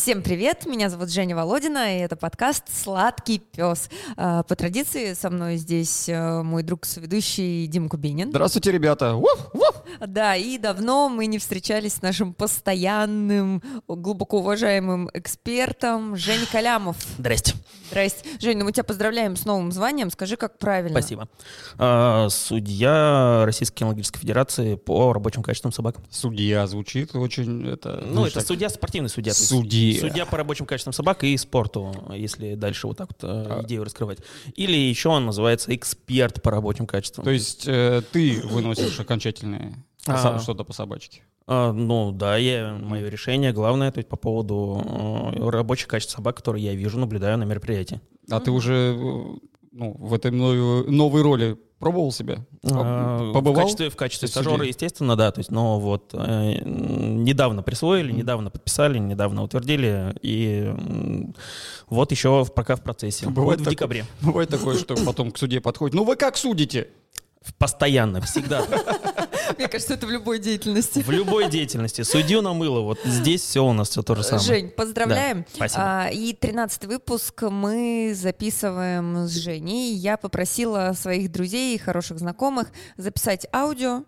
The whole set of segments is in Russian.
Всем привет, меня зовут Женя Володина, и это подкаст «Сладкий пес». А, по традиции со мной здесь э, мой друг соведущий Дим Кубинин. Здравствуйте, ребята! Уф, уф. Да, и давно мы не встречались с нашим постоянным, глубоко уважаемым экспертом Женей Калямов. Здрасте. Здрасте. Жень, ну мы тебя поздравляем с новым званием, скажи, как правильно. Спасибо. А, судья Российской кинологической федерации по рабочим качествам собак. Судья звучит очень... Это, Ну, знаешь, это так, судья, спортивный судья. то есть Судья. По рабочим качествам собак и спорту, если дальше вот так вот э, А. идею раскрывать. Или еще он называется эксперт по рабочим качествам. То есть э, ты выносишь окончательное А. что-то по собачке. А, ну да, я, мое решение главное, то есть по поводу э, рабочих качеств собак, которые я вижу, наблюдаю на мероприятии. А ты уже э, ну, в этой новой, новой роли пробовал себя? А, Побывал? В качестве, в качестве стажера, естественно, да. То есть, но вот э, недавно присвоили, недавно подписали, недавно утвердили, и м, вот еще пока в процессе. Бывает вот в такое- декабре. Бывает такое, что потом к суде подходит. Ну вы как судите? Постоянно, всегда. Мне кажется, это в любой деятельности. В любой деятельности. Судью намыло. Вот здесь все у нас все то же самое. Жень, поздравляем. Да, спасибо. А, и 13 выпуск мы записываем с Женей. Я попросила своих друзей и хороших знакомых записать аудио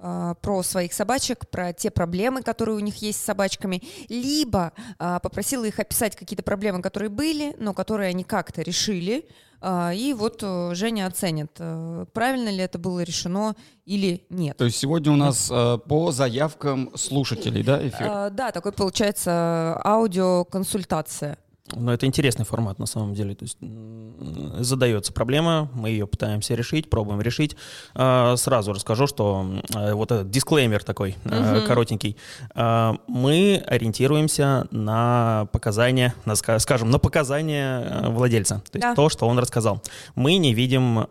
а, про своих собачек, про те проблемы, которые у них есть с собачками, либо а, попросила их описать какие-то проблемы, которые были, но которые они как-то решили, и вот э, Женя оценит, э, правильно ли это было решено или нет. То есть сегодня у нас э, по заявкам слушателей, да, эфир? А, да, такой получается аудиоконсультация. Но это интересный формат на самом деле. То есть задается проблема, мы ее пытаемся решить, пробуем решить. А, Сразу расскажу, что э, вот этот дисклеймер такой Мгм. коротенький. А, Мы ориентируемся на показания, на, ска- скажем, на показания э, владельца. То есть Да. то, что он рассказал. Мы не видим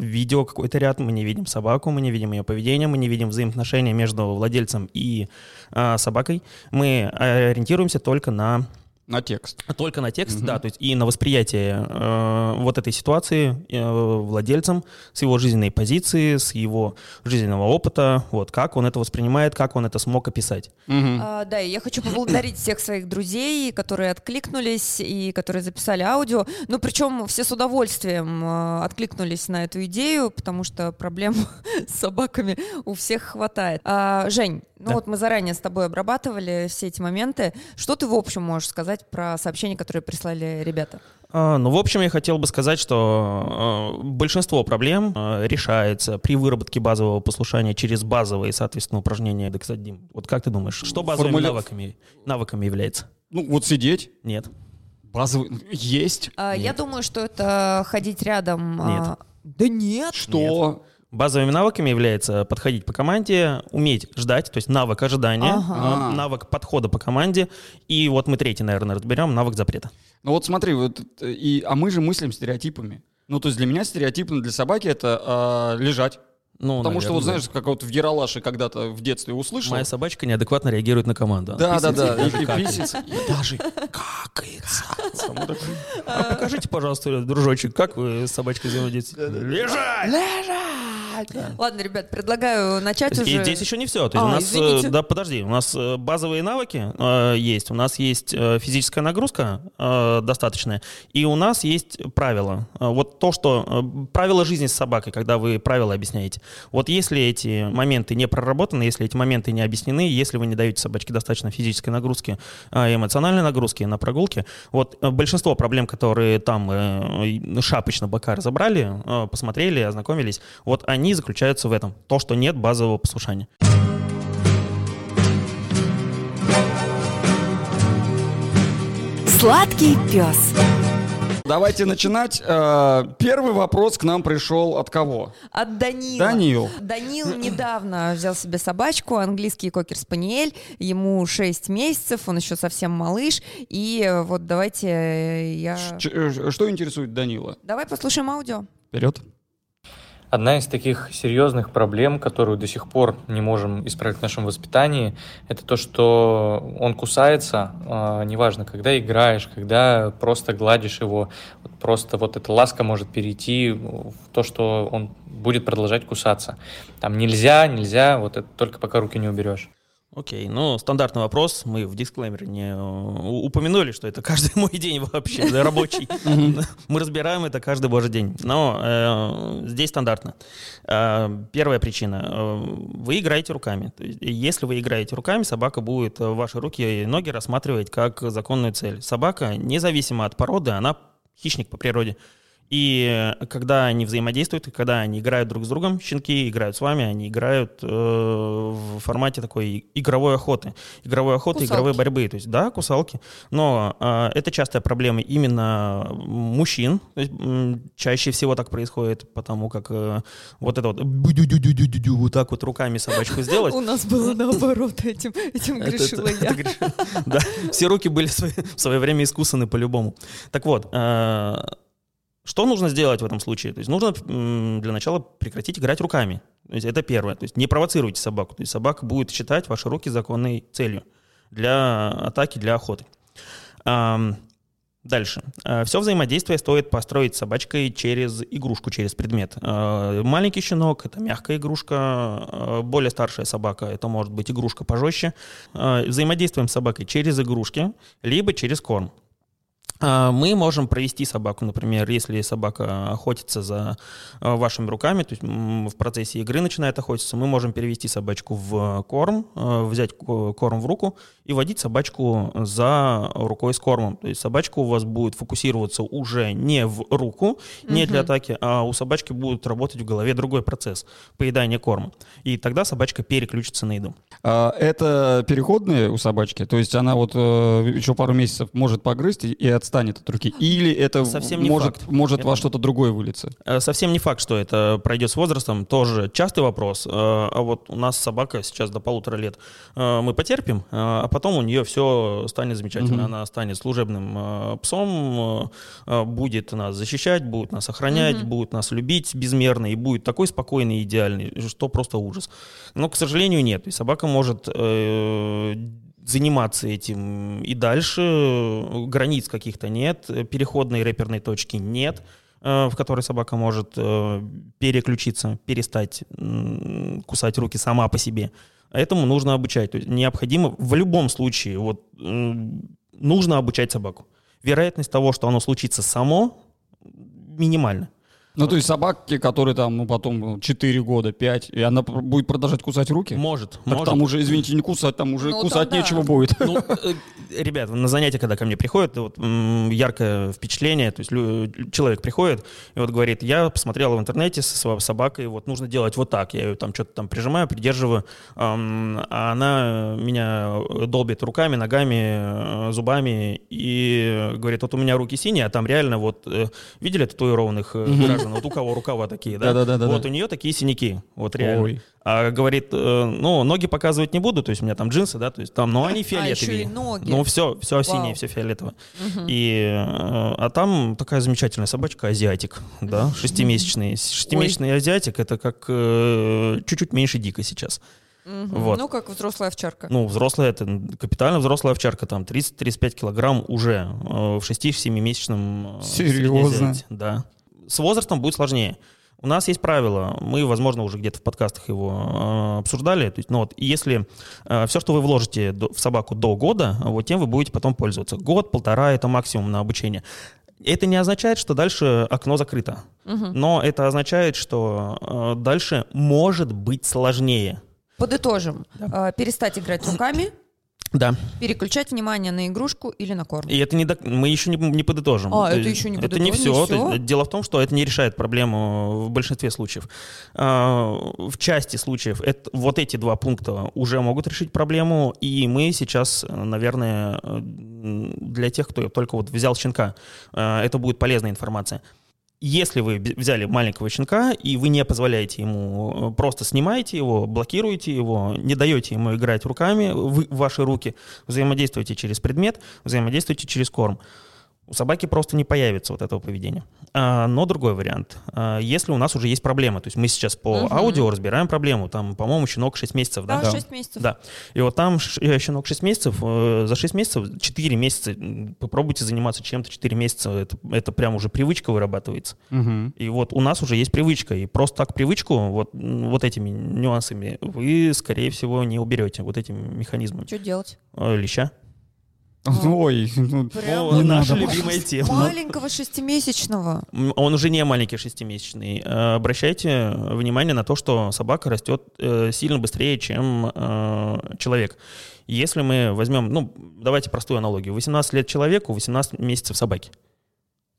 видео какой-то ряд, мы не видим собаку, мы не видим ее поведение, мы не видим взаимоотношения между владельцем и собакой. Мы ориентируемся только на На текст. только на текст, Мгм. да, то есть и на восприятие э, вот этой ситуации э, владельцем, с его жизненной позиции, с его жизненного опыта, вот как он это воспринимает, как он это смог описать. Мгм. А, да, и я хочу поблагодарить всех своих друзей, которые откликнулись и которые записали аудио. Ну, причем все с удовольствием э, откликнулись на эту идею, потому что проблем с собаками у всех хватает. А, Жень, ну Да. вот мы заранее с тобой обрабатывали все эти моменты. Что ты в общем можешь сказать про сообщения, которые прислали ребята? А, Ну, в общем, я хотел бы сказать, что э, большинство проблем э, решается при выработке базового послушания через базовые, соответственно, упражнения. Да, кстати, Дим, вот как ты думаешь, что базовыми Формуля- навыками, навыками является? Ну вот сидеть, Нет. базовый, есть. А, Я Нет. думаю, что это ходить рядом. а, Нет. Да нет. Что? Базовыми навыками является подходить по команде, уметь ждать, то есть навык ожидания, Ага. а, навык подхода по команде, и вот мы третий, наверное, разберем, навык запрета. Ну вот смотри, вот, э, и, а мы же мыслим стереотипами. Ну то есть для меня стереотипно для собаки это а, лежать. Ну, Потому что вот наверное, знаешь, как вот в Ералаше когда-то в детстве услышал. Моя собачка неадекватно реагирует на команду. Да, да, да. и писец, и даже какается. А покажите, пожалуйста, дружочек, как вы с собачкой взаимодействуете? Лежать! Ладно, ребят, предлагаю начать И уже. здесь еще не все. То есть А, у нас, э, извините. да, подожди, у нас э, базовые навыки э, есть, у нас есть э, физическая нагрузка э, достаточная, и у нас есть правила. Вот то, что э, правила жизни с собакой, когда вы правила объясняете. Вот если эти моменты не проработаны, если эти моменты не объяснены, если вы не даете собачке достаточно физической нагрузки, э, эмоциональной нагрузки на прогулке, вот э, большинство проблем, которые там э, шапочно бока разобрали, э, посмотрели, ознакомились, вот они заключаются в этом. То, что нет базового послушания. Сладкий пес. Давайте начинать. Э, Первый вопрос к нам пришел от кого? От Данила. Данил. Данил недавно взял себе собачку, английский кокер-спаниель, ему 6 месяцев, он еще совсем малыш, и э, вот давайте э, я... Ч- Что интересует Данила? Давай послушаем аудио. Вперед. Одна из таких серьезных проблем, которую до сих пор не можем исправить в нашем воспитании, это то, что он кусается, а, неважно, когда играешь, когда просто гладишь его, просто вот эта ласка может перейти в то, что он будет продолжать кусаться. Там нельзя, нельзя, вот это только пока руки не уберешь. Окей, ну, стандартный вопрос. Мы в дисклеймере не э, упомянули, что это каждый мой день вообще, да, рабочий. Мы разбираем это каждый божий день. Но э, здесь стандартно. Э, Первая причина. э, Вы играете руками. Если вы играете руками, собака будет ваши руки и ноги рассматривать как законную цель. Собака, независимо от породы, она хищник по природе. И э, когда они взаимодействуют, и когда они играют друг с другом, щенки играют с вами, они играют э, в формате такой игровой охоты. Игровой охоты, Кусалки. игровой борьбы. То есть, да, кусалки. Но э, это частая проблема именно мужчин. То есть, м, чаще всего так происходит, потому как э, вот это вот вот так вот руками собачку сделать. У нас было наоборот этим, этим грешила я. Да, все руки были в свое- в свое время искусаны по-любому. Так вот, э, что нужно сделать в этом случае? То есть нужно для начала прекратить играть руками. То есть это первое. То есть не провоцируйте собаку. То есть собака будет считать ваши руки законной целью для атаки, для охоты. Дальше. Все взаимодействие стоит построить с собачкой через игрушку, через предмет. Э, Маленький щенок — это мягкая игрушка, э, более старшая собака — это может быть игрушка пожестче. Э, Взаимодействуем с собакой через игрушки, либо через корм. А, Мы можем провести собаку, например, если собака охотится за э, вашими руками, то есть в процессе игры начинает охотиться, мы можем перевести собачку в корм, э, взять ко- корм в руку и водить собачку за рукой с кормом. То есть собачка у вас будет фокусироваться уже не в руку, не для Мгм. атаки, а у собачки будет работать в голове другой процесс поедания корма. И тогда собачка переключится на еду. А, Это переходные у собачки? То есть она вот э, еще пару месяцев может погрызть и- и отстанет от руки? Или это Совсем не может, факт. может Это- во что-то другое вылиться? Э, Совсем не факт, что это пройдет с возрастом, тоже частый вопрос. Э, А вот у нас собака сейчас до полутора лет. Э, Мы потерпим, а потом у нее все станет замечательно. Она станет служебным псом, будет нас защищать, будет нас охранять, Мгм. будет нас любить безмерно и будет такой спокойный и идеальный, что просто ужас. Но, к сожалению, нет. И собака может заниматься этим и дальше. Границ каких-то нет, переходной рэперной точки нет э, в которой собака может э, переключиться, перестать кусать руки сама по себе. Этому нужно обучать. То есть необходимо в любом случае, вот нужно обучать собаку. Вероятность того, что оно случится само, минимальна. Ну, то есть собаки, которые там, ну, потом 4 года, 5, и она будет продолжать кусать руки? Может, Так может. там уже, извините, не кусать, там уже Ну, кусать там да. нечего будет. Ну, э, ребят, на занятия, когда ко мне приходят, вот, яркое впечатление, то есть лю- человек приходит и вот говорит, я посмотрел в интернете со своей собакой, вот нужно делать вот так, я ее там что-то там прижимаю, придерживаю, ам, а она меня долбит руками, ногами, э, зубами и говорит, вот у меня руки синие, а там реально вот, э, видели татуированных э, граждан, вот у кого рукава такие, да? Да-да-да-да-да. Вот у нее такие синяки, вот реально. Ой. А говорит, э, ну, ноги показывать не буду, то есть у меня там джинсы, да, то есть там, но они А, еще фиолетовые. ноги. Ну, все, все Вау. синее, все фиолетовое. И, э, а там такая замечательная собачка, азиатик, да, шестимесячный. Шестимесячный азиатик, это как э, чуть-чуть меньше Дика сейчас. Мгм. вот. Ну, как взрослая овчарка. Ну, взрослая, это капитально взрослая овчарка, там 30-35 килограмм уже э, в 6-7-месячном э, Серьезно? Да. С возрастом будет сложнее. У нас есть правило, мы, возможно, уже где-то в подкастах его э, обсуждали. То есть, ну вот, если все, что вы вложите до- в собаку до года, вот тем вы будете потом пользоваться. Год, полтора — это максимум на обучение. Это не означает, что дальше окно закрыто. Мгм. Но это означает, что э, дальше может быть сложнее. Подытожим. А, Перестать играть руками, Да. переключать внимание на игрушку или на корм. И это не док- мы еще не, не подытожим. А, То это есть еще не Это не подытожим, все. не всё? дело в том, что это не решает проблему в большинстве случаев. А, В части случаев это, вот эти два пункта уже могут решить проблему, и мы сейчас, наверное, э, для тех, кто только вот взял щенка, э, это будет полезная информация. Если вы взяли маленького щенка, и вы не позволяете ему, э, просто снимаете его, блокируете его, не даете ему играть руками, вы, ваши руки, взаимодействуете через предмет, взаимодействуете через корм. У собаки просто не появится вот этого поведения. А, но другой вариант. А, если у нас уже есть проблема, то есть мы сейчас по Мгм. аудио разбираем проблему, там, по-моему, щенок 6 месяцев, да? Да, 6 месяцев. Да. И вот там э, щенок 6 месяцев, э, за 6 месяцев, 4 месяца, попробуйте заниматься чем-то 4 месяца, это, это прям уже привычка вырабатывается. Мгм. И вот у нас уже есть привычка, и просто так привычку вот, вот этими нюансами вы, скорее всего, не уберете, вот этими механизмами. Что делать? Э, Леща. Ой, ну, Прям не наша надо. любимая тема. маленького шестимесячного. Он уже не маленький шестимесячный. Э, Обращайте внимание на то, что собака растет э, сильно быстрее, чем э, человек. Если мы возьмем, ну, давайте простую аналогию. 18 лет человеку, 18 месяцев собаке.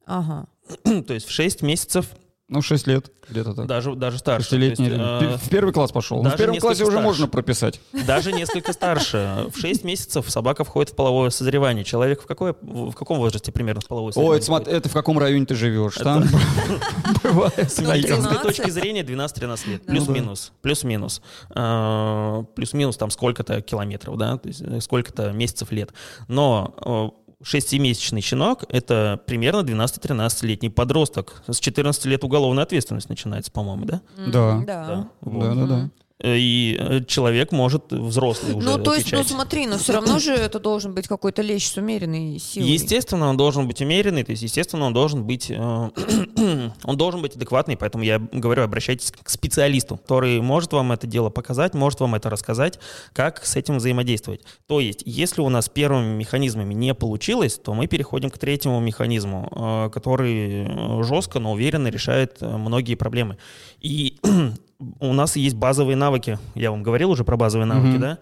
Ага. То есть в 6 месяцев, ну 6 лет где-то так. даже, даже старше. Шестилетний есть, э, В первый класс пошел. Ну, даже в первом классе уже старше. можно прописать. Даже несколько старше. В 6 месяцев собака входит в половое созревание. Человек в, какой, в каком возрасте примерно в половое созревание? Ой, это, смотри, это в каком районе ты живешь? Там бывает С всякое. медицинской 12. точки зрения 12-13 лет. Плюс-минус. Плюс-минус. А, Плюс-минус там сколько-то километров, да, э, сколько-то месяцев лет. Но 6-месячный щенок — это примерно 12-13-летний подросток. С 14 лет уголовная ответственность начинается, по-моему, да? Да. Да. Вот. Да-да-да. Э, И э, человек может взрослый уже Ну, то есть, ну смотри, но все равно же это должен быть какой-то лещ с умеренной силой. Естественно, он должен быть умеренный, то есть, естественно, он должен быть, э, он должен быть адекватный, поэтому я говорю, обращайтесь к специалисту, который может вам это дело показать, может вам это рассказать, как с этим взаимодействовать. То есть, если у нас первыми механизмами не получилось, то мы переходим к третьему механизму, э, который э, жестко, но уверенно решает э, многие проблемы. И у нас есть базовые навыки, я вам говорил уже про базовые навыки, Мгм. да?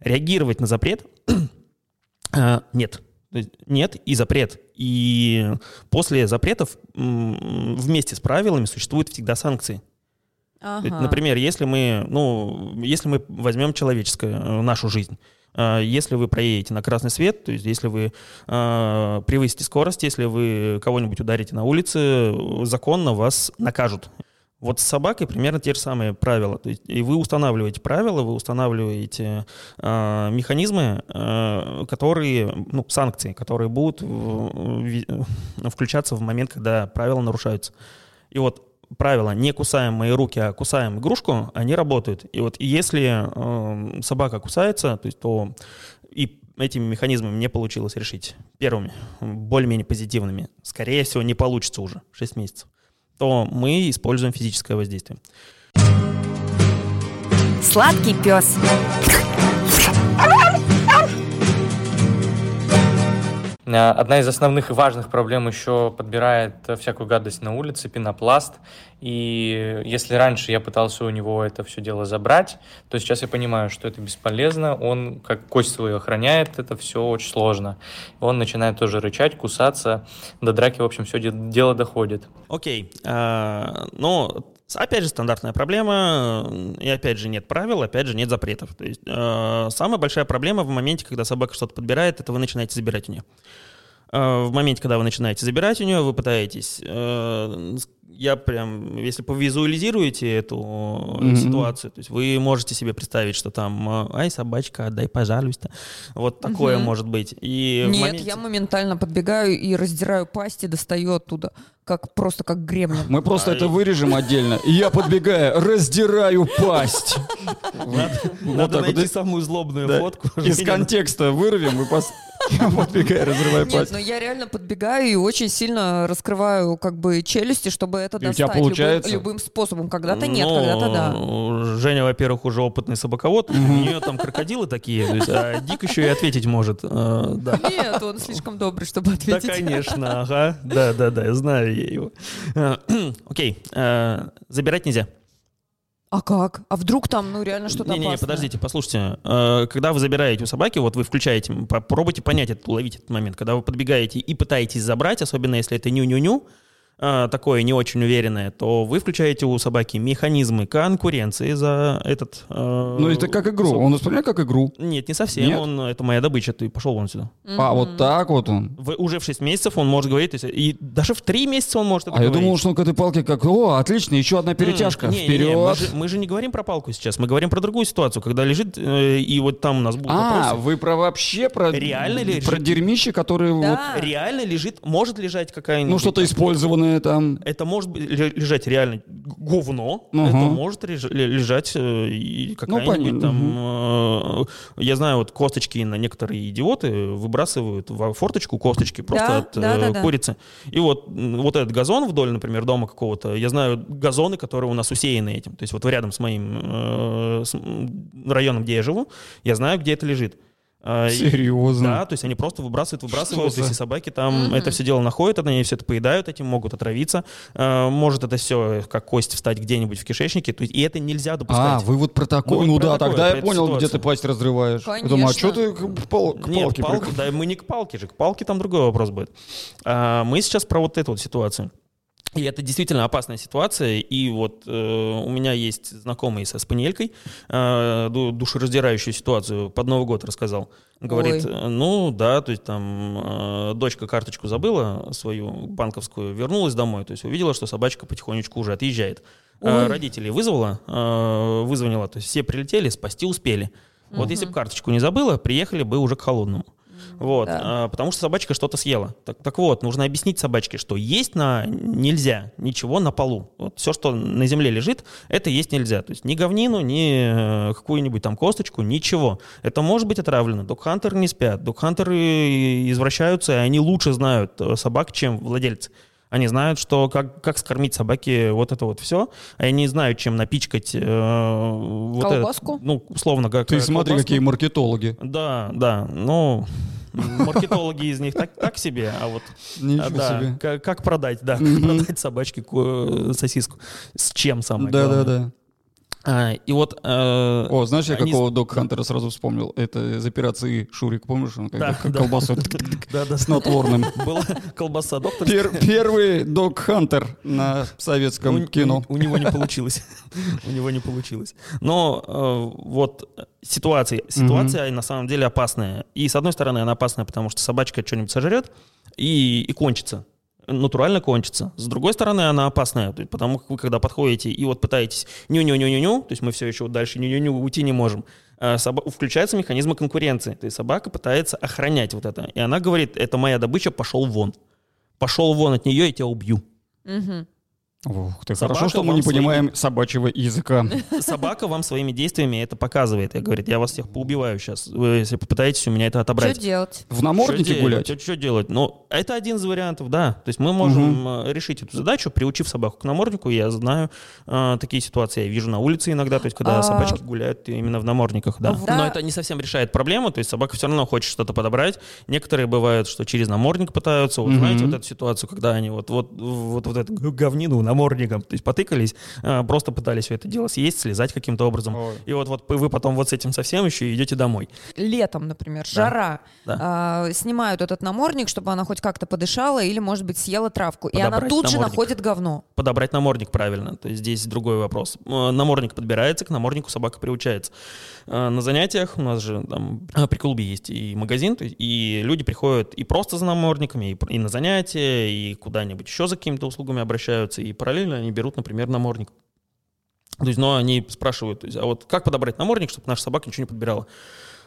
Реагировать на запрет э, нет. Нет и запрет. И после запретов вместе с правилами существуют всегда санкции. Ага. Например, если мы, ну, если мы возьмем человеческое, э, нашу жизнь, э, если вы проедете на красный свет, то есть если вы э, превысите скорость, если вы кого-нибудь ударите на улице, законно вас накажут. Вот с собакой примерно те же самые правила. То есть, и вы устанавливаете правила, вы устанавливаете э, механизмы, э, которые, ну, санкции, которые будут в- ви- включаться в момент, когда правила нарушаются. И вот правила «не кусаем мои руки, а кусаем игрушку», они работают. И вот если э, собака кусается, то есть то и этими механизмами не получилось решить первыми, более-менее позитивными, скорее всего, не получится уже 6 месяцев, то мы используем физическое воздействие. Сладкий пес. Одна из основных и важных проблем еще подбирает э, всякую гадость на улице, пенопласт. И если раньше я пытался у него это все дело забрать, то сейчас я понимаю, что это бесполезно. Он, как кость свою охраняет, это все очень сложно. Он начинает тоже рычать, кусаться. До драки, в общем, все дело доходит. Окей. а, Ну, с- опять же, стандартная проблема, и опять же нет правил, опять же нет запретов. То есть э, самая большая проблема в моменте, когда собака что-то подбирает, это вы начинаете забирать у нее. Э, В моменте, когда вы начинаете забирать у нее, вы пытаетесь, э, я прям, если повизуализируете эту Мгм. ситуацию, то есть вы можете себе представить, что там, э, ай, собачка, отдай, пожалуйста. Вот такое Мгм. может быть. И Нет, моменте- я моментально подбегаю и раздираю пасть и достаю оттуда, как просто как гремлин. Мы просто А, это и- вырежем отдельно. И я подбегаю, раздираю пасть. Надо, найти самую злобную фотку. Из контекста вырвем и. Я подбегаю, разрываю Нет, пасть. но я реально подбегаю и очень сильно раскрываю как бы челюсти, чтобы это И у достать тебя любым- получается? любым, способом. Когда-то нет, Ну, когда-то да. Женя, во-первых, уже опытный собаковод. У нее там крокодилы такие, то есть, а Дик еще и ответить может. э, Да. Нет, он слишком добрый, чтобы Да, ответить. конечно, ага. Да, да, да, я знаю я его. Окей, э, забирать нельзя. А как? А вдруг там, ну, реально что-то Не-не-не, опасное? подождите, послушайте. Э, Когда вы забираете у собаки, вот вы включаете, попробуйте понять, этот, уловить этот момент. Когда вы подбегаете и пытаетесь забрать, особенно если это ню-ню-ню, э, такое не очень уверенное, то вы включаете у собаки механизмы конкуренции за этот... э, Ну, это как игру. сок. Он воспринимает как игру. Нет, не совсем. Нет? Он, это моя добыча, ты пошел вон сюда. А, вот так вот он. В- уже в 6 месяцев он может говорить, то есть, и даже в 3 месяца он может это А я говорить. думал, что он к этой палке как, о, отлично, еще одна перетяжка. М, не, не, не, Вперед. мы, же, мы же не говорим про палку сейчас, мы говорим про другую ситуацию, когда лежит, э, и вот там у нас будут А, вопросы. вы про вообще про, Реально ли про дерьмище, которые вот, Да. Реально лежит, может лежать какая-нибудь... ну что-то использованное там. Это может лежать реально говно, Ага. это может лежать э, и какая-нибудь понятно. там... э, я знаю, вот косточки на некоторые идиоты выбрасывают в форточку косточки просто Да, от да, э, да, да. курицы. И вот, вот этот газон вдоль, например, дома какого-то, я знаю газоны, которые у нас усеяны этим. То есть вот рядом с моим э, с, районом, где я живу, я знаю, где это лежит. А, и- Серьезно. да, то есть они просто выбрасывают, выбрасывают, за- собаки там это все дело находят, они все это поедают, этим могут отравиться, Э, может это все как кость встать где-нибудь в кишечнике, то есть, и это нельзя А, допускать. вы вот про такое. Ну про да, такое, тогда я понял, где ситуацию. ты пасть разрываешь. Я Конечно. думаю, а что ты к, пал- к Нет, палке прик- да, мы не к палке же, к палке там другой вопрос будет. А, мы сейчас про вот эту вот ситуацию. И это действительно опасная ситуация. И вот э, у меня есть знакомый со спаниелькой, э, ду- душераздирающую ситуацию под Новый год рассказал. Говорит, Ой. э, ну да, то есть там э, дочка карточку забыла свою банковскую, вернулась домой, то есть увидела, что собачка потихонечку уже отъезжает. Э, родителей вызвала, э, вызвонила, то есть все прилетели, спасти успели. Вот если бы карточку не забыла, приехали бы уже к холодному. Вот, Да. а, потому что собачка что-то съела. Так, так вот, нужно объяснить собачке, что есть на нельзя ничего на полу. Вот все, что на земле лежит, это есть нельзя. То есть ни говнину, ни э, какую-нибудь там косточку, ничего. Это может быть отравлено. Докхантеры не спят. Докхантеры извращаются, и они лучше знают э, собак, чем владельцы. Они знают, что как, как скормить собаке вот это вот все. Они знают, чем напичкать э, вот этот, Колбаску? ну, условно, как Ты э, смотри, колбаску. какие маркетологи. Да, да, ну, маркетологи из них так, так себе, а вот Ничего а, да, себе. Как, как продать, да, как продать собачке ко- сосиску. С чем самое Да, да, главное. да. А, и вот... э, О, знаешь, я они- какого Док Хантера сразу вспомнил? Это из операции Шурик, помнишь? Он когда Да, да. колбасу Да, да, снотворным. Была колбаса доктор. Пер- Первый Док Хантер на советском у, кино. у- у него не получилось. У него не получилось. Но э, вот ситуация, ситуация на самом деле опасная. И с одной стороны она опасная, потому что собачка что-нибудь сожрет и, и кончится. Натурально кончится. С другой стороны, она опасная, потому как вы когда подходите и вот пытаетесь ню-ню-ню-ню-ню, то есть мы все еще вот дальше ню-ню-ню уйти не можем, э, соба- включаются механизмы конкуренции. То есть собака пытается охранять вот это. И она говорит, это моя добыча, пошел вон. Пошел вон от нее, я тебя убью. Мгм. Ух ты, Собака хорошо, что мы не своими- понимаем собачьего языка. Собака вам своими действиями это показывает. Я говорит, я вас всех поубиваю сейчас, вы, если попытаетесь у меня это Что отобрать. делать? В наморднике Что гулять? Что, делать? Ну, это один из вариантов, да. То есть мы можем э, решить эту задачу, приучив собаку к наморднику. Я знаю э, такие ситуации, я вижу на улице иногда, то есть когда А- собачки гуляют именно в намордниках, да. Да. Но это не совсем решает проблему, то есть собака все равно хочет что-то подобрать. Некоторые бывают, что через намордник пытаются. Вот Мгм. знаете вот эту ситуацию, когда они вот, вот, вот, вот эту говнину намордником, то есть потыкались, э, просто пытались все это дело съесть, слезать каким-то образом. Ой. И вот, вот вы потом вот с этим совсем еще идете домой. Летом, например, жара. да. а, снимают этот намордник, чтобы она хоть как-то подышала или, может быть, съела травку. И она Подобрать тут же намордник. находит говно. подобрать намордник правильно. То есть здесь другой вопрос. Э, Намордник подбирается, к наморднику собака приучается. Э, На занятиях у нас же там э, при клубе есть и магазин, и люди приходят и просто за намордниками, и и на занятия, и куда-нибудь еще за какими-то услугами обращаются, и параллельно они берут, например, намордник. То есть, но они спрашивают, то есть, а вот как подобрать намордник, чтобы наша собака ничего не подбирала?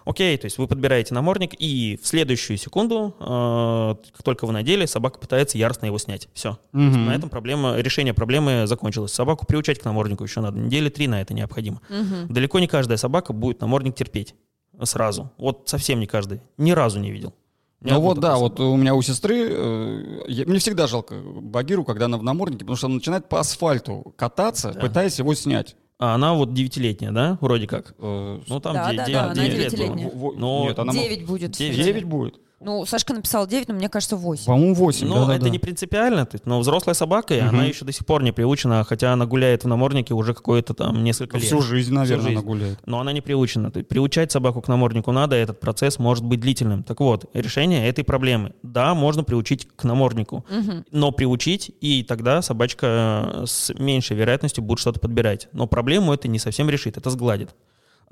Окей, то есть вы подбираете намордник, и в следующую секунду, э, как только вы надели, собака пытается яростно его снять. Все. Мгм. На этом проблема, решение проблемы закончилось. Собаку приучать к наморднику еще надо. Недели три на это необходимо. Мгм. Далеко не каждая собака будет намордник терпеть сразу. Вот совсем не каждый. Ни разу не видел. Ну вот да, вот у меня у сестры, э, я- мне всегда жалко Багиру, когда она в наморднике, потому что она начинает по асфальту кататься, Да. пытаясь его снять. А она вот девятилетняя, да, вроде как? Э, Ну там Да, да, да, лет было. Но Нет, она будет. Девять. сейчас. Девять будет. Ну, Сашка написал 9, но мне кажется 8. По-моему, 8. Но да-да-да. это не принципиально. Но взрослая собака, и она Мгм. еще до сих пор не приучена, хотя она гуляет в наморднике уже какое-то там несколько лет. Всю жизнь, наверное, жизнь. она гуляет. Но она не приучена. То есть Приучать собаку к наморднику надо, и этот процесс может быть длительным. Так вот, решение этой проблемы. Да, можно приучить к наморднику, Мгм. но приучить, и тогда собачка э, с меньшей вероятностью будет что-то подбирать. Но проблему это не совсем решит, это сгладит.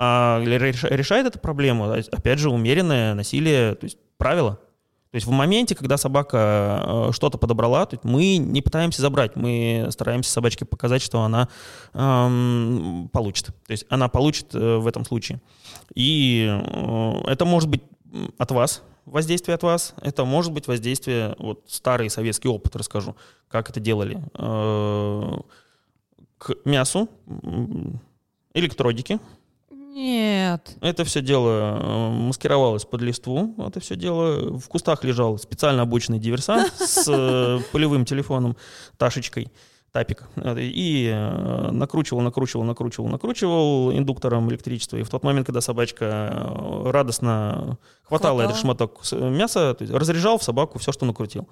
А реш- решает эту проблему, опять же, умеренное насилие, то есть правило. То есть в моменте, когда собака э, что-то подобрала, то есть мы не пытаемся забрать, мы стараемся собачке показать, что она эм, получит. То есть она получит э, в этом случае. И э, это может быть от вас, воздействие от вас, это может быть воздействие, вот старый советский опыт расскажу, как это делали. Э, К мясу, электродики, Нет. это все дело э, маскировалось под листву. Это все дело в кустах лежал специально обученный диверсант с э, полевым телефоном, Ташечкой, Тапик. И э, накручивал, накручивал, накручивал, накручивал индуктором электричества. И в тот момент, когда собачка радостно хватала Хватала. этот шматок мяса, то есть разряжал в собаку все, что накрутил.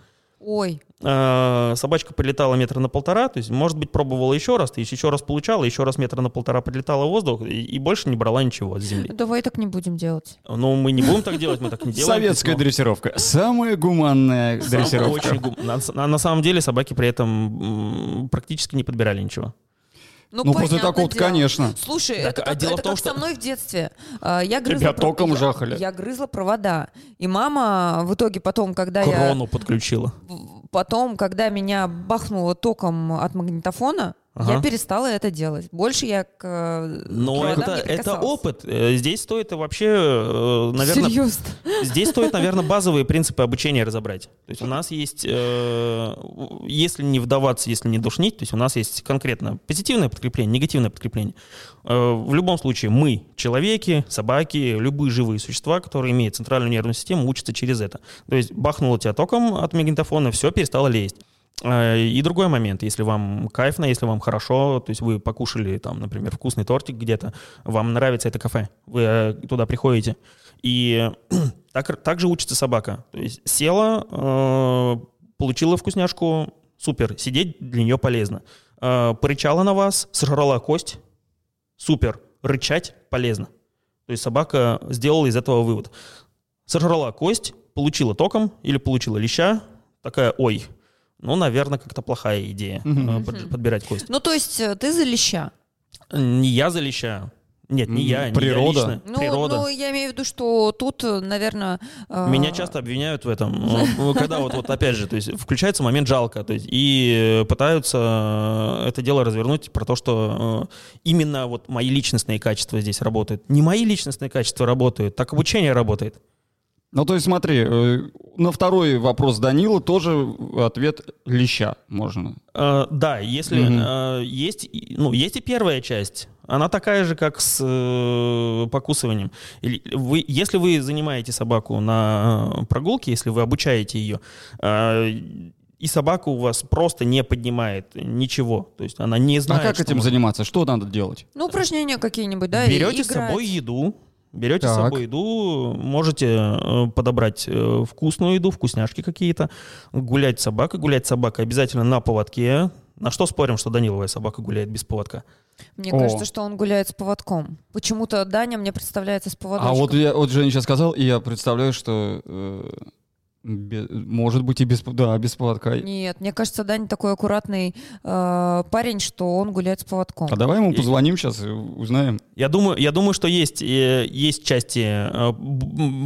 Ой. Э, Собачка прилетала метра на полтора, то есть, может быть, пробовала еще раз, то есть еще раз получала, еще раз метра на полтора прилетала в воздух и, и больше не брала ничего с земли. Давай так не будем делать. Ну, мы не будем так делать, мы так не делаем. Советская Но дрессировка. Самая гуманная сам- дрессировка. очень гум- на, на- на самом деле собаки при этом практически не подбирали ничего. Ну, после понятное такого, дело. конечно. Слушай, Так, это, а дело это в том, как что- со мной в детстве. А, Я грызла, Тебя током я- жахали. Я грызла провода. И мама в итоге потом, когда я... Крону подключила. Потом, когда меня бахнуло током от магнитофона, Ага. я перестала это делать. Больше я к Но проводам это, не это опыт. Э, Здесь стоит вообще, э, наверное, Серьезно? Здесь стоит, наверное, базовые принципы обучения разобрать. То есть у нас есть, э, если не вдаваться, если не душнить, то есть у нас есть конкретно позитивное подкрепление, негативное подкрепление. В любом случае мы, человеки, собаки, любые живые существа, которые имеют центральную нервную систему, учатся через это. То есть бахнуло тебя током от магнитофона, все, перестало лезть. Э, И другой момент, если вам кайфно, если вам хорошо, то есть вы покушали там, например, вкусный тортик где-то, вам нравится это кафе, вы э, туда приходите, и так, так же учится собака. То есть села, э, получила вкусняшку, супер, сидеть для нее полезно. Порычала на вас, сожрала кость, супер, рычать полезно. То есть собака сделала из этого вывод. Сожрала кость, получила током или получила леща, такая, ой, ну, наверное, как-то плохая идея э, под- подбирать кость. Ну, то есть э, ты за леща. Не я за леща. Нет, не я, не я природа. лично. Ну, Природа. ну, я имею в виду, что тут, наверное... Меня часто обвиняют в этом, когда вот, вот опять же, то есть включается момент жалко, то есть и пытаются э, это дело развернуть про то, что э, именно вот мои личностные качества здесь работают. Не мои личностные качества работают, так обучение работает. Ну, то есть смотри, э, на второй вопрос Данила тоже ответ леща можно. Э, Да, если Мгм. э, есть, ну, есть и первая часть, она такая же, как с э, покусыванием. Или вы, если вы занимаете собаку на э, прогулке, если вы обучаете ее, э, и собака у вас просто не поднимает ничего, то есть она не А знает, как что этим можно. заниматься? Что надо делать? Ну, упражнения какие-нибудь, да? и Берете с собой еду, берете с Так. собой еду, можете э, подобрать э, вкусную еду, вкусняшки какие-то, гулять с собакой, гулять с собакой обязательно на поводке. На что спорим, что Даниловая собака гуляет без поводка? Мне О. кажется, что он гуляет с поводком. Почему-то Даня мне представляется с поводочком. А вот я, вот Женя сейчас сказал, и я представляю, что э, может быть и без, да, без поводка. Нет, мне кажется, Даня такой аккуратный э, парень, что он гуляет с поводком. А давай ему И- позвоним сейчас и узнаем. Я думаю, я думаю, что есть, э, есть части, э,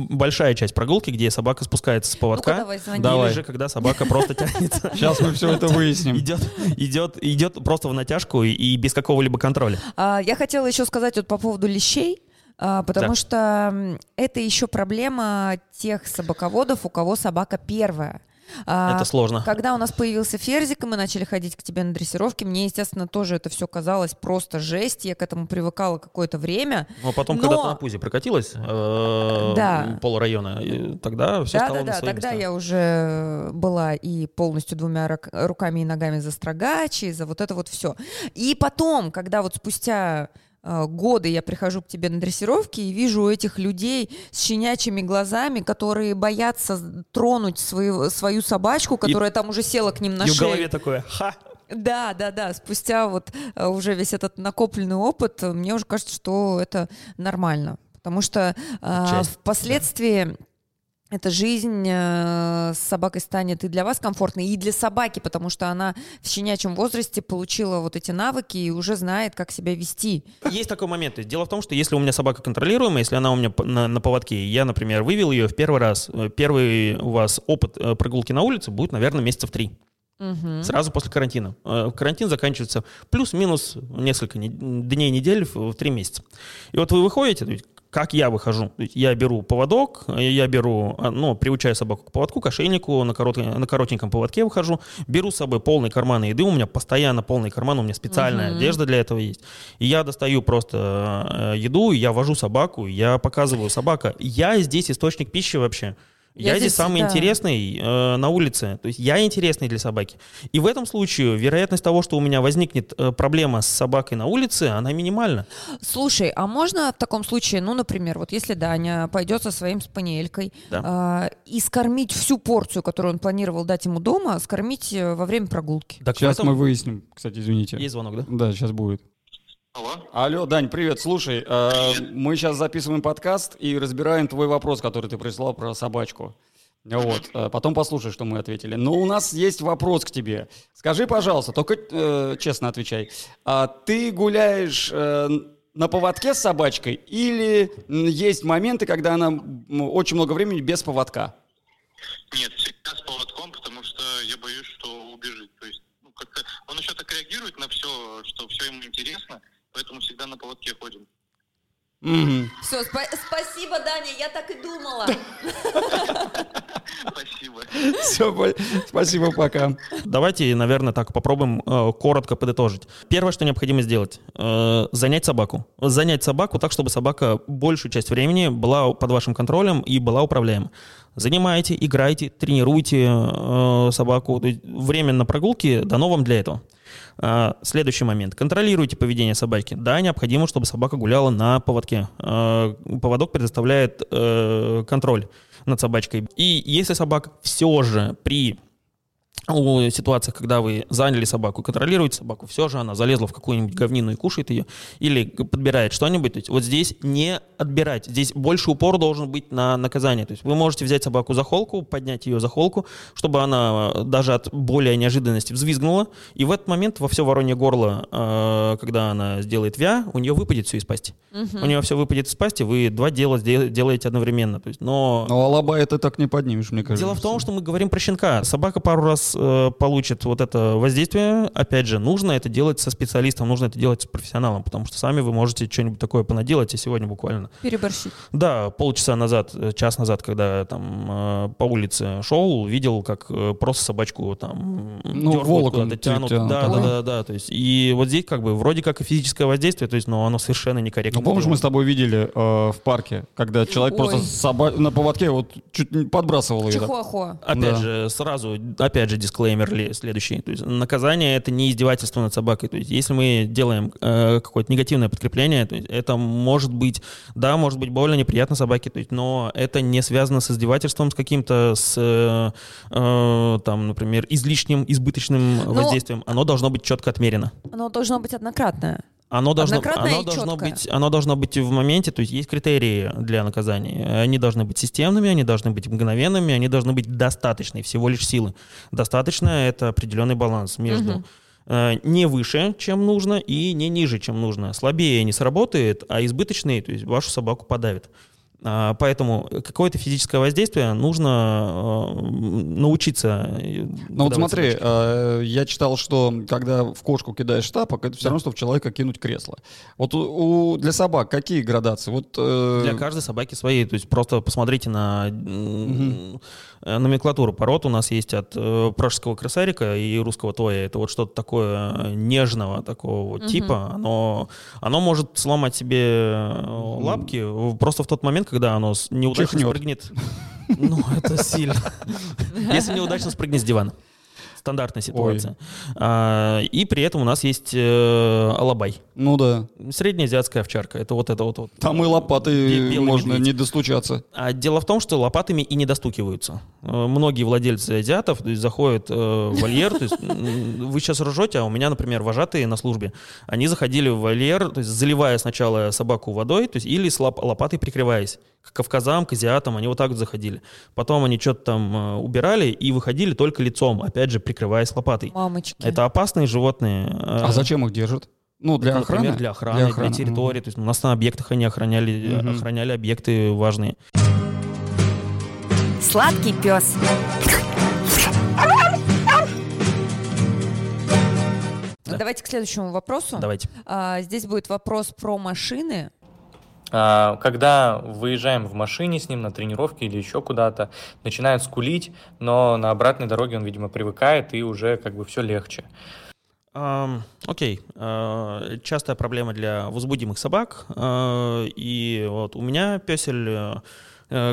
большая часть прогулки, где собака спускается с поводка. давай, звони. Давай. Или же, когда собака просто тянется. Сейчас мы все это выясним. Идет, идет, идет просто в натяжку и, и без какого-либо контроля. А, я хотела еще сказать вот по поводу лещей, потому Да. что это еще проблема тех собаководов, у кого собака первая. А, Это сложно. Когда у нас появился Ферзик, и мы начали ходить к тебе на дрессировки, мне, естественно, тоже это все казалось просто жесть. Я к этому привыкала какое-то время. Но потом, Но- когда ты на пузе прокатилась э, Да. полрайона, и тогда все да, стало да, на да. свои Тогда места. я уже была и полностью двумя руками и ногами за строгач, и за вот это вот все. И потом, когда вот спустя годы я прихожу к тебе на дрессировки и вижу этих людей с щенячьими глазами, которые боятся тронуть свою, свою собачку, которая и, там уже села к ним на и шею. в голове такое «Ха!» Да, да, да. Спустя вот э, уже весь этот накопленный опыт, мне уже кажется, что это нормально. Потому что э, впоследствии да эта жизнь э, с собакой станет и для вас комфортной, и для собаки, потому что она в щенячьем возрасте получила вот эти навыки и уже знает, как себя вести. Есть такой момент. Дело в том, что если у меня собака контролируемая, если она у меня на, на поводке, я, например, вывел ее в первый раз, э, первый у вас опыт э, прогулки на улице будет, наверное, месяцев три. Угу. Сразу после карантина. Карантин заканчивается плюс-минус несколько дней, недель в три месяца. И вот вы выходите, как я выхожу. Я беру поводок, я беру, а, ну, приучаю собаку к поводку, к ошейнику, на, корот, на коротеньком поводке выхожу, беру с собой полный карман еды, у меня постоянно полный карман, у меня специальная uh-huh. одежда для этого есть. И я достаю просто э, еду, я вожу собаку, я показываю собака. Я здесь источник пищи вообще. Я, я здесь, самый да. интересный э, на улице. То есть я интересный для собаки. И в этом случае вероятность того, что у меня возникнет э, проблема с собакой на улице, она минимальна. Слушай, а можно в таком случае, ну, например, вот если Даня пойдет со своим спаниелькой да. э, и скормить всю порцию, которую он планировал дать ему дома, скормить э, во время прогулки? Так сейчас этом... мы выясним, кстати, извините. Есть звонок, да? Да, сейчас будет. Алло. Алло, Дань, привет. Слушай, э, мы сейчас записываем подкаст и разбираем твой вопрос, который ты прислал про собачку. Вот, э, потом послушай, что мы ответили. Но у нас есть вопрос к тебе. Скажи, пожалуйста, только э, честно отвечай. А ты гуляешь э, на поводке с собачкой или есть моменты, когда она очень много времени без поводка? Нет, всегда с поводком, потому что я боюсь, что убежит. То есть ну, как-то он еще так реагирует на все, что все ему интересно поэтому всегда на поводке ходим. Все, спа- спасибо, Даня, я так и думала. Спасибо. Все, спасибо, пока. Давайте, наверное, так попробуем э, коротко подытожить. Первое, что необходимо сделать, э, занять собаку. Занять собаку так, чтобы собака большую часть времени была под вашим контролем и была управляема. Занимайте, играйте, тренируйте э, собаку. Время на прогулке дано вам для этого. А, следующий момент. Контролируйте поведение собаки. Да, необходимо, чтобы собака гуляла на поводке. А, поводок предоставляет э, контроль над собачкой. И если собака все же при у ситуациях, когда вы заняли собаку, контролируете собаку, все же она залезла в какую-нибудь говнину и кушает ее, или подбирает что-нибудь, то есть вот здесь не отбирать, здесь больше упор должен быть на наказание. То есть вы можете взять собаку за холку, поднять ее за холку, чтобы она э, даже от более неожиданности взвизгнула, и в этот момент во все воронье горло, э, когда она сделает вя, у нее выпадет все из пасти. Угу. У нее все выпадет из пасти, вы два дела делаете одновременно. То есть, но... но алаба это так не поднимешь, мне кажется. Дело в том, что мы говорим про щенка. Собака пару раз э, получит вот это воздействие, опять же, нужно это делать со специалистом, нужно это делать с профессионалом, потому что сами вы можете что-нибудь такое понаделать, и сегодня буквально. Переборщить. Да, полчаса назад, час назад, когда там э, по улице шел, видел, как э, просто собачку там ну, волоком тянут. тянут. Да, да, да, да, то есть и вот здесь как бы вроде как и физическое воздействие, то есть, но оно совершенно некорректно. Ну, помнишь, мы с тобой видели э, в парке, когда человек Ой. просто соба... на поводке вот чуть не подбрасывал ее. Чихуахуа. Опять да. же, сразу, опять же, дисклеймер следующий. То есть наказание — это не издевательство над собакой. То есть если мы делаем э, какое-то негативное подкрепление, то есть это может быть, да, может быть больно, неприятно собаке, то есть, но это не связано с издевательством, с каким-то, с, э, э, там, например, излишним, избыточным но... воздействием. Оно должно быть четко отмерено. Оно должно быть однократное. Оно должно, оно должно быть, оно должно быть в моменте, то есть есть критерии для наказания. Они должны быть системными, они должны быть мгновенными, они должны быть достаточной всего лишь силы. Достаточно это определенный баланс между угу. не выше, чем нужно, и не ниже, чем нужно. Слабее не сработает, а избыточный, то есть вашу собаку подавит. А, поэтому какое-то физическое воздействие нужно а, научиться. Э, ну вот смотри, э, я читал, что когда в кошку кидаешь тапок, это все да. равно, что в человека кинуть кресло. Вот у, у, для собак какие градации? Вот, э... Для каждой собаки свои. То есть просто посмотрите на угу. Номенклатуру пород. У нас есть от э, пражского крысарика и русского тоя. Это вот что-то такое нежного такого угу. типа. Оно, оно может сломать себе лапки просто в тот момент, когда оно неудачно Чихнет. спрыгнет. Ну, это сильно. Если неудачно спрыгнет с дивана. Стандартная ситуация. А, и при этом у нас есть э, алабай. Ну да. Среднеазиатская овчарка. Это вот это вот. вот Там и лопаты можно медведь. не достучаться. А дело в том, что лопатами и не достукиваются. Э, многие владельцы азиатов то есть, заходят э, в вольер. То есть, вы сейчас ржете, а у меня, например, вожатые на службе. Они заходили в вольер, то есть заливая сначала собаку водой, то есть или с лоп лопатой прикрываясь. К кавказам, к азиатам, они вот так вот заходили. Потом они что-то там э, убирали и выходили только лицом, опять же, прикрываясь лопатой. Мамочки. Это опасные животные. А зачем их держат? Ну, для ну, охраны? Например, для охраны, для, охраны. для территории. Mm-hmm. То есть у нас на объектах они охраняли, mm-hmm. охраняли объекты важные. Сладкий пес. Давайте к следующему вопросу. Давайте. А, здесь будет вопрос про машины. А, когда выезжаем в машине с ним на тренировке или еще куда-то, начинает скулить, но на обратной дороге он, видимо, привыкает и уже как бы все легче. Окей. Uh, частая проблема для возбудимых собак. Uh, и вот у меня песель Э,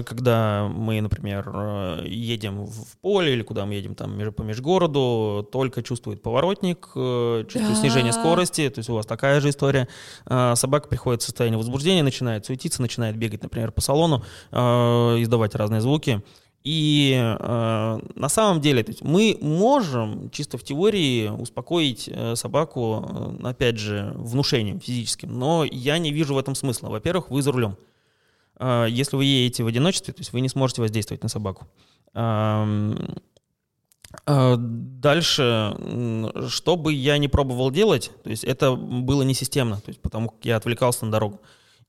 когда мы, например, э, едем в поле или куда мы едем там по межгороду, только чувствует поворотник, э, чувствует да. снижение скорости, то есть у вас такая же история. Собака приходит в состояние возбуждения, начинает суетиться, начинает бегать, например, по салону, издавать разные звуки. И э, на самом деле то есть мы можем чисто в теории успокоить э, собаку, э, опять же, внушением физическим, но я не вижу в этом смысла. Во-первых, вы за рулем. А, если вы едете в одиночестве, то есть вы не сможете воздействовать на собаку. А, дальше, что бы я не пробовал делать, то есть это было не системно, то есть потому как я отвлекался на дорогу.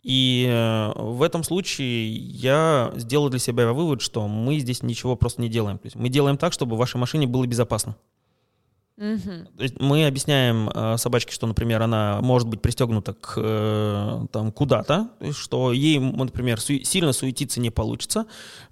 И э, в этом случае я сделал для себя вывод, что мы здесь ничего просто не делаем. То есть мы делаем так, чтобы вашей машине было безопасно. Угу. Мы объясняем э, собачке, что, например, она может быть пристегнута к, э, там, куда-то, что ей, например, су- сильно суетиться не получится.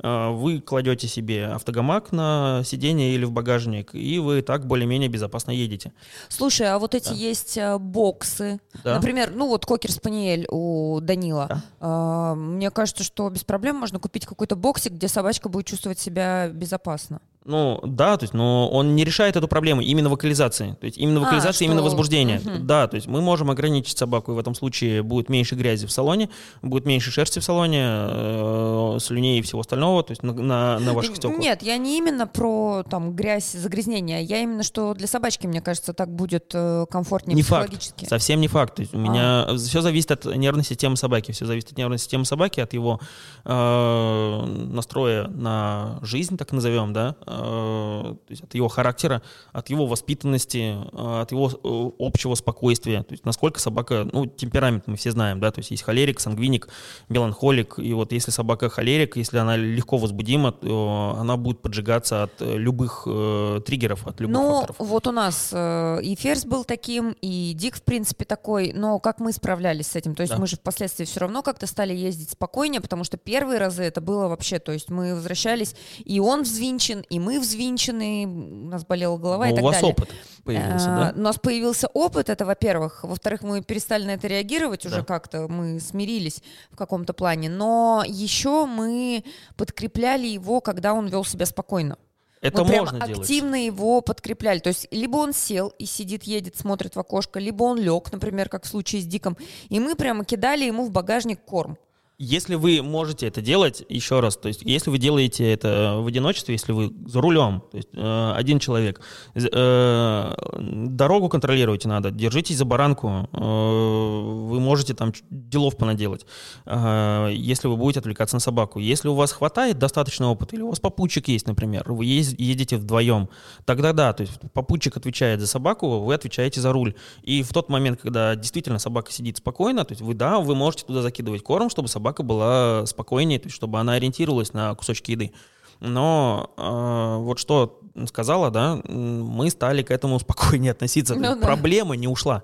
Э, вы кладете себе автогамак на сиденье или в багажник, и вы так более-менее безопасно едете. Слушай, а вот эти да. есть э, боксы, да. например, ну вот Кокер Спаниель у Данила. Да. Э, мне кажется, что без проблем можно купить какой-то боксик, где собачка будет чувствовать себя безопасно. Ну, да, то есть, но он не решает эту проблему именно вокализации. То есть именно вокализация, а, именно возбуждение. Угу. Да, то есть мы можем ограничить собаку, и в этом случае будет меньше грязи в салоне, будет меньше шерсти в салоне, э, слюней и всего остального, то есть на, на, на ваших стеклах. Нет, я не именно про там грязь, загрязнение, я именно, что для собачки, мне кажется, так будет э, комфортнее не психологически. Факт, совсем не факт. То есть у а. меня все зависит от нервной системы собаки, все зависит от нервной системы собаки, от его э, настроя на жизнь, так назовем, да, Э, то есть от его характера, от его воспитанности, э, от его э, общего спокойствия. То есть насколько собака, ну, темперамент мы все знаем, да, то есть есть холерик, сангвиник, меланхолик, и вот если собака холерик, если она легко возбудима, то она будет поджигаться от любых э, триггеров, от любых ну, факторов. вот у нас э, и Ферзь был таким, и Дик, в принципе, такой, но как мы справлялись с этим? То есть да. мы же впоследствии все равно как-то стали ездить спокойнее, потому что первые разы это было вообще, то есть мы возвращались, и он взвинчен, и мы взвинчены, у нас болела голова Но и так далее. у вас опыт появился, а, да? У нас появился опыт, это во-первых. Во-вторых, мы перестали на это реагировать уже да. как-то, мы смирились в каком-то плане. Но еще мы подкрепляли его, когда он вел себя спокойно. Это мы можно прям активно делать. его подкрепляли. То есть либо он сел и сидит, едет, смотрит в окошко, либо он лег, например, как в случае с Диком, и мы прямо кидали ему в багажник корм. Если вы можете это делать, еще раз, то есть если вы делаете это в одиночестве, если вы за рулем, то есть э, один человек, э, дорогу контролируйте надо, держитесь за баранку, э, вы можете там делов понаделать, э, если вы будете отвлекаться на собаку. Если у вас хватает достаточно опыта, или у вас попутчик есть, например, вы едете вдвоем, тогда да, то есть попутчик отвечает за собаку, вы отвечаете за руль. И в тот момент, когда действительно собака сидит спокойно, то есть вы, да, вы можете туда закидывать корм, чтобы собака собака была спокойнее, то есть чтобы она ориентировалась на кусочки еды. Но э, вот что сказала, да, мы стали к этому спокойнее относиться. Ну, да. Проблема не ушла.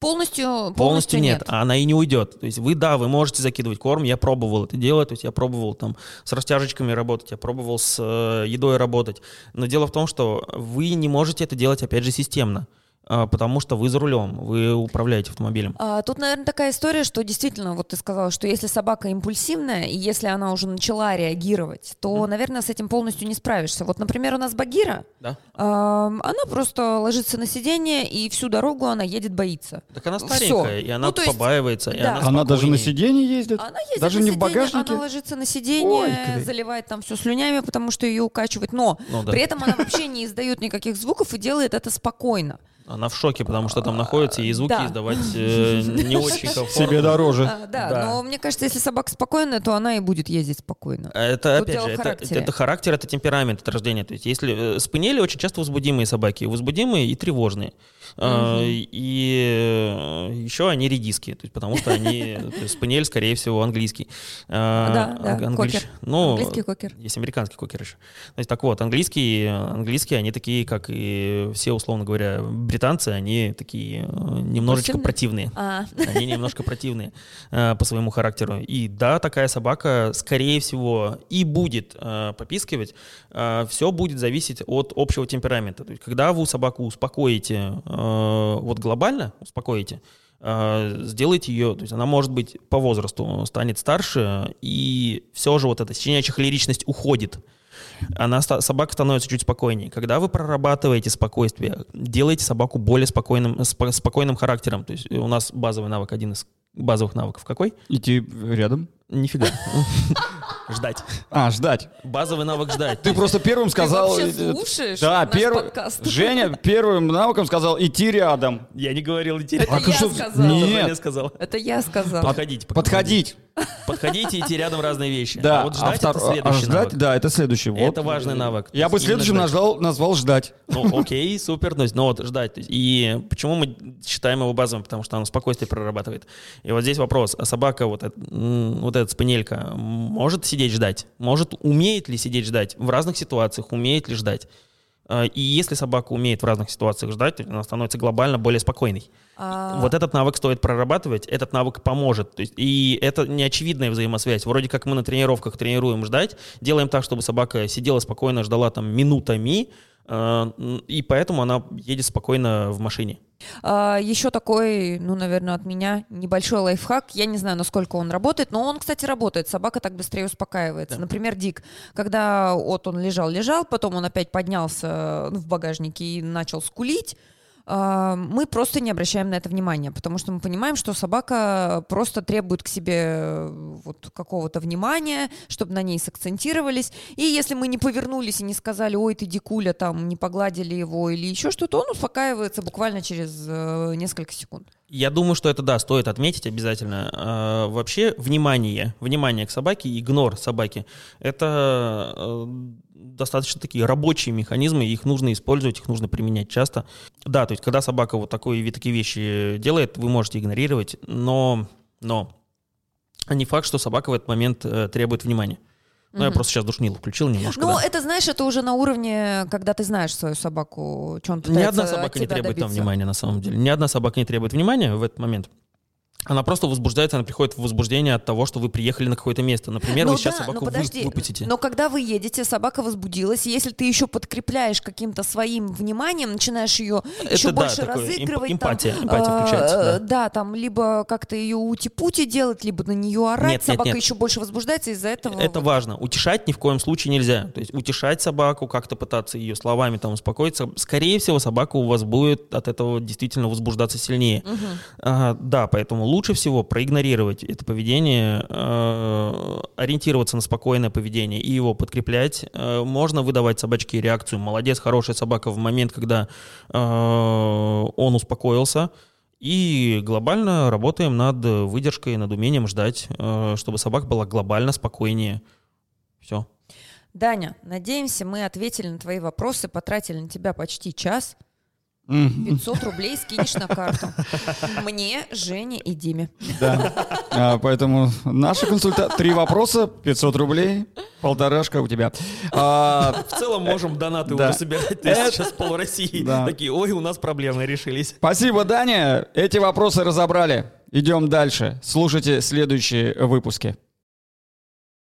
Полностью, полностью, полностью нет. нет, а она и не уйдет. То есть вы, да, вы можете закидывать корм, я пробовал это делать, то есть я пробовал там с растяжечками работать, я пробовал с э, едой работать. Но дело в том, что вы не можете это делать, опять же, системно. А, потому что вы за рулем, вы управляете автомобилем. А, тут, наверное, такая история, что действительно, вот ты сказала, что если собака импульсивная, и если она уже начала реагировать, то, mm. наверное, с этим полностью не справишься. Вот, например, у нас Багира, да. а, она просто ложится на сиденье, и всю дорогу она едет, боится. Так она старенькая, Все. и она ну, побаивается, есть, и да. она Она даже на сиденье ездит? Она ездит даже не сиденье, в багажнике? Она ложится на сиденье, Ой, заливает там все слюнями, потому что ее укачивает, но ну, да. при этом она вообще не издает никаких звуков и делает это спокойно. Она в шоке, потому что там находится, и звуки да. издавать э, не очень комфортно. Себе дороже. А, да, да, но мне кажется, если собака спокойная, то она и будет ездить спокойно. Это, Тут опять же, это, это характер, это темперамент, это рождение. То есть если э, спинели очень часто возбудимые собаки, возбудимые и тревожные. Uh-huh. И э, еще они редиски, то есть, потому что они, то есть, спаниель, скорее всего, английский. А, да, да, Англич... кокер. Ну, английский кокер. Есть американский кокер еще. То есть, так вот, английские, английские, они такие, как и все, условно говоря, британцы, они такие э, немножечко противные. А. Они немножко противные по своему характеру. И да, такая собака, скорее всего, и будет попискивать. Все будет зависеть от общего темперамента. То есть, когда вы собаку успокоите, Э, вот глобально успокоите, э, сделайте ее, то есть она может быть по возрасту станет старше, и все же вот эта щенячья холеричность уходит. Она, собака становится чуть спокойнее. Когда вы прорабатываете спокойствие, делаете собаку более спокойным, спокойным характером. То есть у нас базовый навык, один из базовых навыков какой? Идти рядом. Нифига. Ждать. А, ждать. Базовый навык ждать. Ты просто первым сказал... Ты вообще слушаешь Да, первым... Женя первым навыком сказал идти рядом. Я не говорил идти рядом. Это я сказал. Нет. сказал. Это я сказал. Подходить. Подходить. Подходите, идти рядом разные вещи. Да. А вот ждать а это следующий а ждать, навык. Да, это следующий. Вот. Это важный навык. Я бы следующим назвал, назвал ждать. Ну, окей, супер. Ну, ну вот, ждать. И почему мы считаем его базовым? Потому что оно спокойствие прорабатывает. И вот здесь вопрос. А собака, вот, вот эта спинелька, может сидеть ждать? Может, умеет ли сидеть ждать? В разных ситуациях умеет ли ждать? А, и если собака умеет в разных ситуациях ждать, она становится глобально более спокойной. А... Вот этот навык стоит прорабатывать, этот навык поможет. То есть, и это неочевидная взаимосвязь. Вроде как мы на тренировках тренируем ждать, делаем так, чтобы собака сидела спокойно, ждала там минутами, а, и поэтому она едет спокойно в машине. А, еще такой, ну, наверное, от меня небольшой лайфхак. Я не знаю, насколько он работает, но он, кстати, работает. Собака так быстрее успокаивается. Да. Например, Дик, когда вот он лежал-лежал, потом он опять поднялся в багажнике и начал скулить, мы просто не обращаем на это внимания, потому что мы понимаем, что собака просто требует к себе э, вот какого-то внимания, чтобы на ней сакцентировались. И если мы не повернулись и не сказали, ой, ты дикуля, там, не погладили его или еще что-то, он успокаивается буквально через э, несколько секунд. Я думаю, что это, да, стоит отметить обязательно. А, вообще, внимание, внимание к собаке, игнор собаки, это э, достаточно такие рабочие механизмы, их нужно использовать, их нужно применять часто. Да, то есть когда собака вот такой, такие вещи делает, вы можете игнорировать, но, но не факт, что собака в этот момент э, требует внимания. Ну, mm я просто сейчас душнил включил немножко. Ну, да. это, знаешь, это уже на уровне, когда ты знаешь свою собаку, что он Ни одна собака не требует добиться. там внимания, на самом деле. Ни одна собака не требует внимания в этот момент. Она просто возбуждается, она приходит в возбуждение от того, что вы приехали на какое-то место. Например, ну, вы сейчас да, собаку вы, выпустите. Но когда вы едете, собака возбудилась, и если ты еще подкрепляешь каким-то своим вниманием, начинаешь ее Это еще да, больше разыгрывать. Эмпатия, там, эмпатия э, включается. Да. да, там либо как-то ее ути-пути делать, либо на нее орать, нет, собака нет, нет. еще больше возбуждается из-за этого. Это важно. Утешать ни в коем случае нельзя. То есть утешать собаку, как-то пытаться ее словами там успокоиться. Скорее всего, собака у вас будет от этого действительно возбуждаться сильнее. Угу. А, да, поэтому лучше всего проигнорировать игнорировать это поведение, э, ориентироваться на спокойное поведение и его подкреплять. Э, можно выдавать собачке реакцию «молодец, хорошая собака» в момент, когда э, он успокоился. И глобально работаем над выдержкой, над умением ждать, чтобы собака была глобально спокойнее. Все. Даня, надеемся, мы ответили на твои вопросы, потратили на тебя почти час – 500 рублей скинешь на карту. Мне, Жене и Диме. Да. А, поэтому наша консультация... Три вопроса, 500 рублей, полторашка у тебя. А... В целом можем донаты да. уже собирать. Это... Сейчас пол России да. такие, ой, у нас проблемы решились. Спасибо, Даня. Эти вопросы разобрали. Идем дальше. Слушайте следующие выпуски.